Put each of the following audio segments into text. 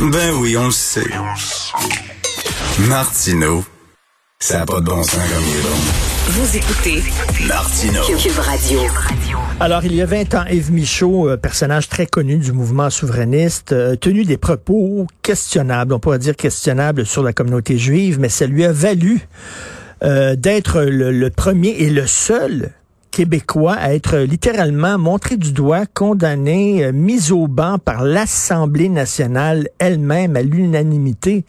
Ben oui, on le sait. Martineau, ça n'a pas de bon sens comme il est bon. Vous écoutez Martineau. Cube Radio. Alors, il y a 20 ans, Yves Michaud, euh, personnage très connu du mouvement souverainiste, a tenu des propos questionnables, on pourrait dire questionnables sur la communauté juive, mais ça lui a valu euh, d'être le, le premier et le seul québécois à être littéralement montré du doigt, condamné, euh, mis au banc par l'Assemblée nationale elle-même à l'unanimité.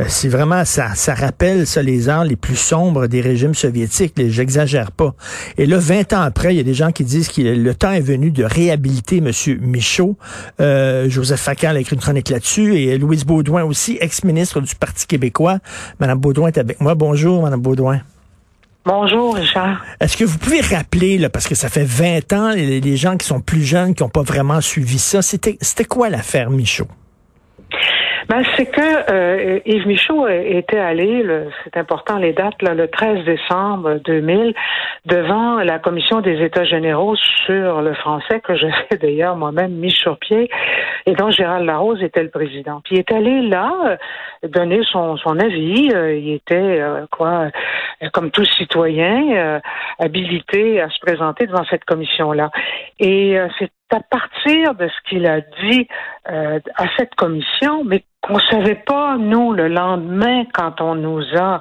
Euh, c'est vraiment ça, ça rappelle ça les heures les plus sombres des régimes soviétiques. J'exagère pas. Et là, 20 ans après, il y a des gens qui disent que le temps est venu de réhabiliter M. Michaud. Euh, Joseph Facal a écrit une chronique là-dessus et Louise Baudouin aussi, ex-ministre du Parti québécois. Madame Baudouin est avec moi. Bonjour, Madame Baudouin. Bonjour, Richard. Est-ce que vous pouvez rappeler, là, parce que ça fait 20 ans, les, les gens qui sont plus jeunes, qui n'ont pas vraiment suivi ça, c'était, c'était quoi l'affaire Michaud? Ben, c'est que euh, Yves Michaud était allé, c'est important les dates, là, le 13 décembre 2000, devant la commission des États généraux sur le français, que j'avais d'ailleurs moi-même mis sur pied, et dont Gérald Larose était le président. Puis il est allé là euh, donner son, son avis. euh, il était, euh, quoi, comme tout citoyen, habilité à se présenter devant cette commission-là. Et c'est à partir de ce qu'il a dit euh, à cette commission, mais qu'on savait pas, nous, le lendemain, quand on nous a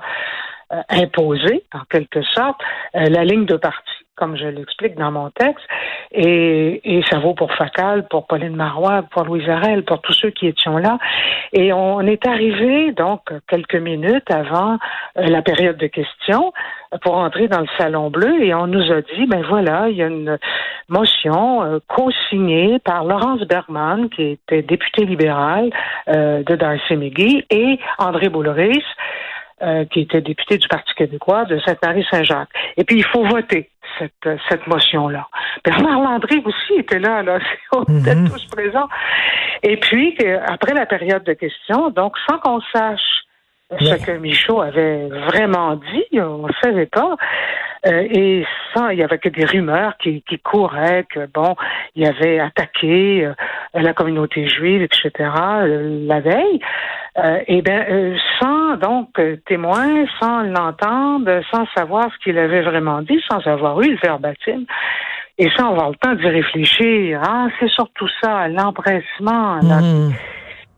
euh, imposé, en quelque sorte, euh, la ligne de parti, comme je l'explique dans mon texte, et, et ça vaut pour Facal, pour Pauline Marois, pour Louise Arel, pour tous ceux qui étions là. Et on est arrivé, donc, quelques minutes avant euh, la période de questions, pour entrer dans le salon bleu, et on nous a dit, ben voilà, il y a une motion euh, co-signée par Laurence Berman, qui était députée libérale euh, de Darcy McGee, et André Boulris, euh, qui était député du Parti québécois de Sainte-Marie-Saint-Jacques. Et puis, il faut voter cette, euh, cette motion-là. Bernard Landry aussi était là, là. On était Mhm. tous présents. Et puis, après la période de questions, donc, sans qu'on sache ce que Michaud avait vraiment dit, on ne le savait pas. Euh, et sans, il y avait que des rumeurs qui, qui couraient que bon, il avait attaqué euh, la communauté juive, etc. euh, la veille. Euh, et bien, euh, sans donc témoin, sans l'entendre, sans savoir ce qu'il avait vraiment dit, sans avoir eu le verbatim, et sans avoir le temps d'y réfléchir. Ah, c'est surtout ça, l'empressement.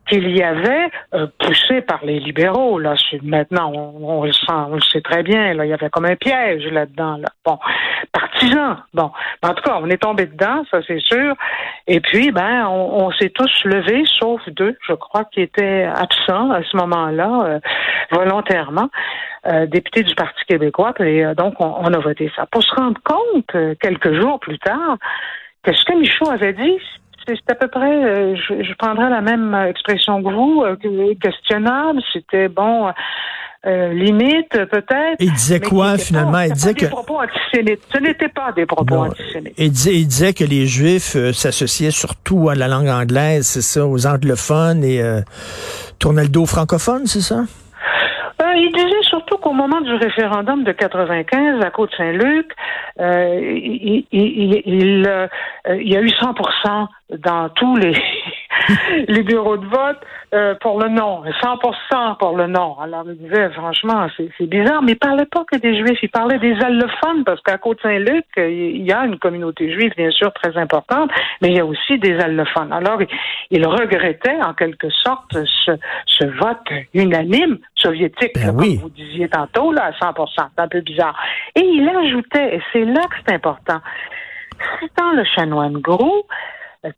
Qu'il y avait euh, poussé par les libéraux. Là, maintenant, on, on le sent, on le sait très bien. Là, il y avait comme un piège là-dedans. Là. Bon, partisans. Bon, en tout cas, on est tombé dedans, ça c'est sûr. Et puis, ben, on, on s'est tous levés, sauf deux, je crois, qui étaient absents à ce moment-là, euh, volontairement, euh, députés du Parti québécois. Et euh, donc, on, on a voté ça. Pour se rendre compte, euh, quelques jours plus tard, que ce que Michaud avait dit, c'est à peu près, euh, je, je prendrais la même expression que vous, euh, que- questionnable, c'était bon, euh, limite peut-être. Il disait quoi, finalement? pas- Il disait que- Des propos antisémites. Ce n'était pas des propos Non. antisémites. Il disait, il disait que les Juifs euh, s'associaient surtout à la langue anglaise, c'est ça, aux anglophones et euh, tournaient le dos aux francophones, c'est ça? Il disait surtout qu'au moment du référendum de 95 à Côte-Saint-Luc, euh, il, il, il, il, euh, il y a eu 100% dans tous les, les bureaux de vote euh, pour le non, 100% pour le non. Alors il disait franchement c'est bizarre, mais il parlait pas que des juifs, il parlait des allophones parce qu'à Côte-Saint-Luc il y a une communauté juive bien sûr très importante, mais il y a aussi des allophones. Alors il, regrettait en quelque sorte ce, ce vote unanime soviétique, Ben là, oui. comme vous disiez tantôt là à 100 c'est un peu bizarre. Et il ajoutait, et c'est là que c'est important, citant le chanoine Gros,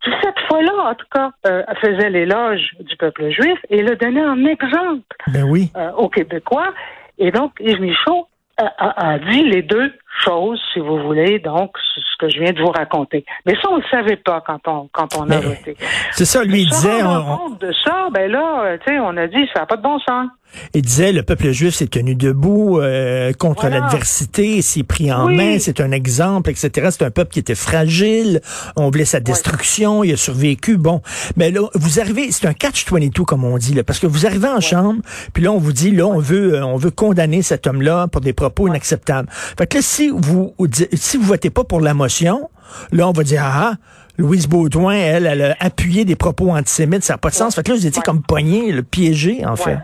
qui cette fois-là, en tout cas, euh, faisait l'éloge du peuple juif et le donnait en exemple Ben oui. euh, aux Québécois. Et donc, Yves Michaud a, a- a dit les deux chose, si vous voulez, donc ce que je viens de vous raconter. Mais ça, on ne le savait pas quand on quand on a voté. C'est ça, lui il disait. On, compte de ça, ben là, tu sais, on a dit ça n'a pas de bon sens. Il disait le peuple juif s'est tenu debout euh, contre l'adversité, s'est pris en main, c'est un exemple, etc. C'est un peuple qui était fragile, on voulait sa destruction, il a survécu. Bon, mais là, vous arrivez, c'est un catch-22 comme on dit, là, parce que vous arrivez en chambre, puis là on vous dit là on veut euh, on veut condamner cet homme-là pour des propos inacceptables. Fait que là si vous si vous votez pas pour la motion, là on va dire ah, ah Louise Baudouin, elle, elle a appuyé des propos antisémites, ça n'a pas de sens. Fait que là, vous étiez comme poigné, le piégé, en fait.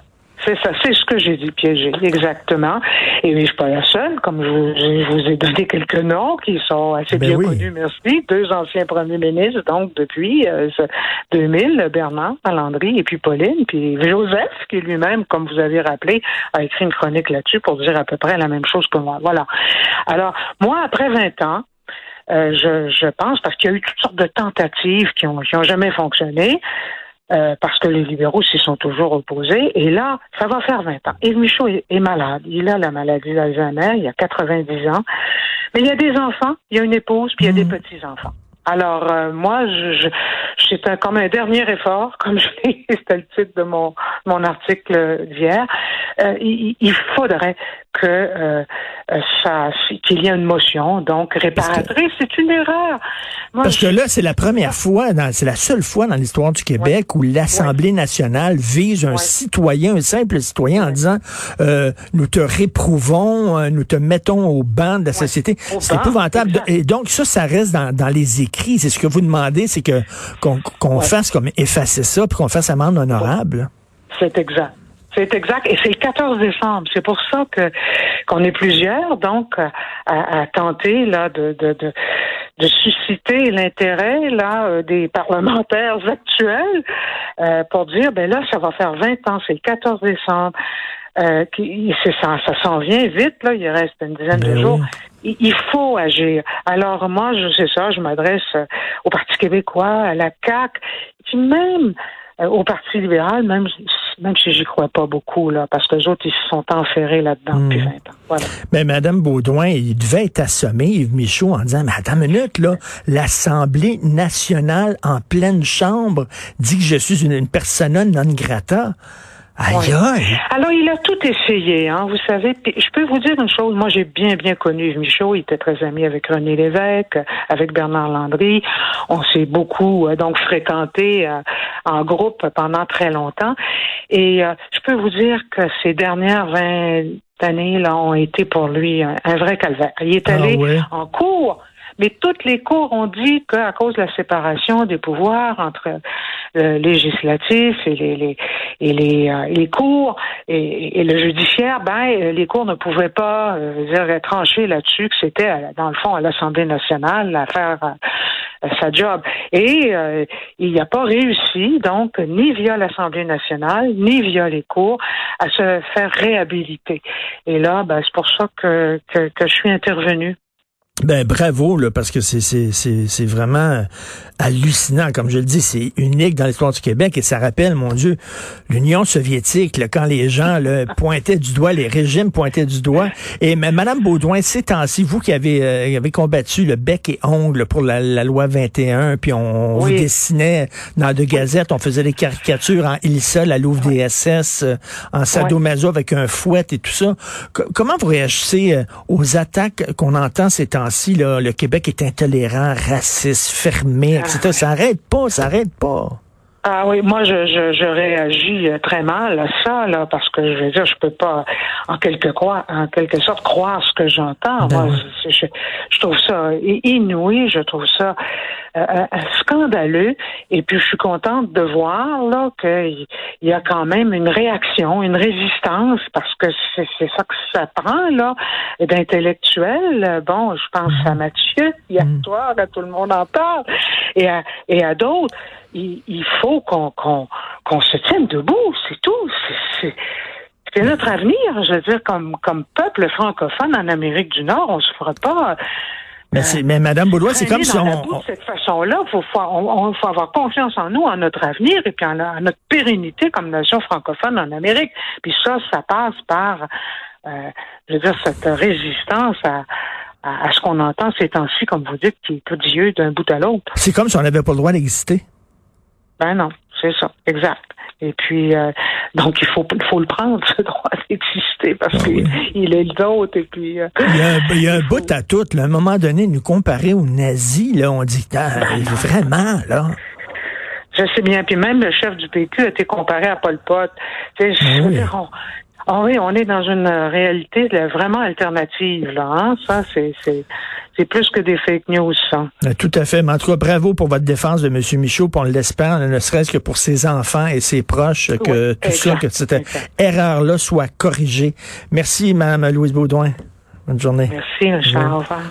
C'est ça, c'est ce que j'ai dit, piégé, exactement. Et je suis pas la seule, comme je vous, ai donné quelques noms qui sont assez ben bien connus, merci. Deux anciens premiers ministres, donc depuis 2000, euh, Bernard Landry et puis Pauline, puis Joseph, qui lui-même, comme vous avez rappelé, a écrit une chronique là-dessus pour dire à peu près la même chose que moi. Voilà. Alors, moi, après 20 ans, euh, je, je pense, parce qu'il y a eu toutes sortes de tentatives qui ont, qui ont jamais fonctionné, euh, parce que les libéraux s'y sont toujours opposés. Et là, ça va faire 20 ans. Yves Michaud est, malade. Il a la maladie d'Alzheimer, il a 90 ans. Mais il y a des enfants, il y a une épouse, puis il y a des mmh. petits-enfants. Alors, euh, moi, je, je c'est un, comme un dernier effort, comme je l'ai, c'était le titre de mon, mon article d'hier. Euh, il, il, faudrait que euh, ça qu'il y ait une motion donc réparatrice. C'est une erreur. Parce que là, c'est la première fois, c'est la seule fois dans l'histoire du Québec où l'Assemblée nationale vise un citoyen, un simple citoyen, en disant euh, nous te réprouvons, euh, nous te mettons au banc de la société. C'est épouvantable. Et donc ça, ça reste dans, dans les écrits. C'est ce que vous demandez, c'est que qu'on fasse comme effacer ça, puis qu'on fasse amende honorable. C'est exact. C'est exact. Et c'est le 14 décembre. C'est pour ça que qu'on est plusieurs, donc, à, tenter là de, de, de, de susciter l'intérêt là euh, des parlementaires actuels euh, pour dire ben là, ça va faire 20 ans, c'est le 14 décembre. Euh, ça s'en vient vite, là, il reste une dizaine de ben jours. Il, faut agir. Alors moi, je sais ça, je m'adresse au Parti québécois, à la CAC, puis même au Parti libéral, même même si j'y crois pas beaucoup, là, parce que les autres, ils se sont enferrés là-dedans depuis 20 hmm. ans. Voilà. Mais Mme Baudouin, il devait être assommé, Yves Michaud, en disant, mais attends une minute, là, l'Assemblée nationale en pleine chambre dit que je suis une, une persona non grata. Aïe, aïe. Alors, il a tout essayé, hein, vous savez. Je peux vous dire une chose. Moi, j'ai bien, bien connu Yves Michaud. Il était très ami avec René Lévesque, avec Bernard Landry. On s'est beaucoup, euh, donc, fréquenté euh, en groupe pendant très longtemps. Et euh, je peux vous dire que ces dernières 20 années, là, ont été pour lui un, vrai calvaire. Il est ah allé en cours mais toutes les cours ont dit qu'à cause de la séparation des pouvoirs entre euh, législatif et les, les et les, euh, les cours et, et, le judiciaire, ben euh, les cours ne pouvaient pas euh, dire trancher là-dessus que c'était dans le fond à l'Assemblée nationale à faire sa job. Et il n'a pas réussi, donc, ni via l'Assemblée nationale, ni via les cours, à se faire réhabiliter. Et là, ben, c'est pour ça que, que, que je suis intervenue. Ben bravo là parce que c'est c'est c'est vraiment hallucinant. Comme je le dis c'est unique dans l'histoire du Québec et ça rappelle mon dieu l'Union soviétique là, quand les gens là, pointaient du doigt les régimes pointaient du doigt. Et madame Baudouin ces temps-ci vous qui avez euh, avez combattu le bec et ongle pour la, loi 21 puis on, vous dessinait dans de gazettes on faisait des caricatures en Ilsa la Louvre des SS en sadomaso avec un fouet et tout ça. Comment vous réagissez euh, aux attaques qu'on entend ces temps si le Québec est intolérant, raciste, fermé, etc. Ça n'arrête pas, ça n'arrête pas. Ah oui, moi je, je, réagis euh, très mal à ça là parce que je veux dire je peux pas en quelque en quelque sorte croire ce que j'entends. Ben moi je, trouve ça inouï, je trouve ça euh, euh, scandaleux et puis je suis contente de voir là qu'il y a quand même une réaction, une résistance parce que c'est ça que ça prend là d'intellectuels. Bon, je pense à mm. Mathieu, il y a mm. toi, là, tout le monde en parle et à, et à d'autres il, faut qu'on qu'on se tienne debout, c'est tout. C'est notre avenir, je veux dire, comme, comme peuple francophone en Amérique du Nord, on se fera pas. Mais, euh, mais Madame Boulois, c'est comme si on, de cette façon-là, il faut, on, faut avoir confiance en nous, en notre avenir et puis en, notre pérennité comme nation francophone en Amérique. Puis ça, ça passe par, euh, je veux dire, cette résistance à, à, ce qu'on entend ces temps-ci, comme vous dites, qui est odieux d'un bout à l'autre. C'est comme si on n'avait pas le droit d'exister. Ben non, c'est ça, exact. Et puis, euh, donc, il faut, faut le prendre, ce droit d'exister, parce ah qu'il est le. Et puis, euh, il, y a, un bout à tout. À un moment donné, nous comparer aux nazis, là, on dit, ah, ben vraiment, là. Je sais bien. Puis même le chef du PQ a été comparé à Pol Pot. Ben oui. Ah oui, on est dans une réalité vraiment alternative, là. Hein? Ça, c'est, c'est, plus que des fake news, ça. Ben, tout à fait. Mais en tout cas, bravo pour votre défense de M. Michaud, puis on l'espère, ne serait-ce que pour ses enfants et ses proches, que tout ça, que cette erreur-là soit corrigée. Merci, Mme Louise Baudouin. Bonne journée. Merci, Charles. Au revoir.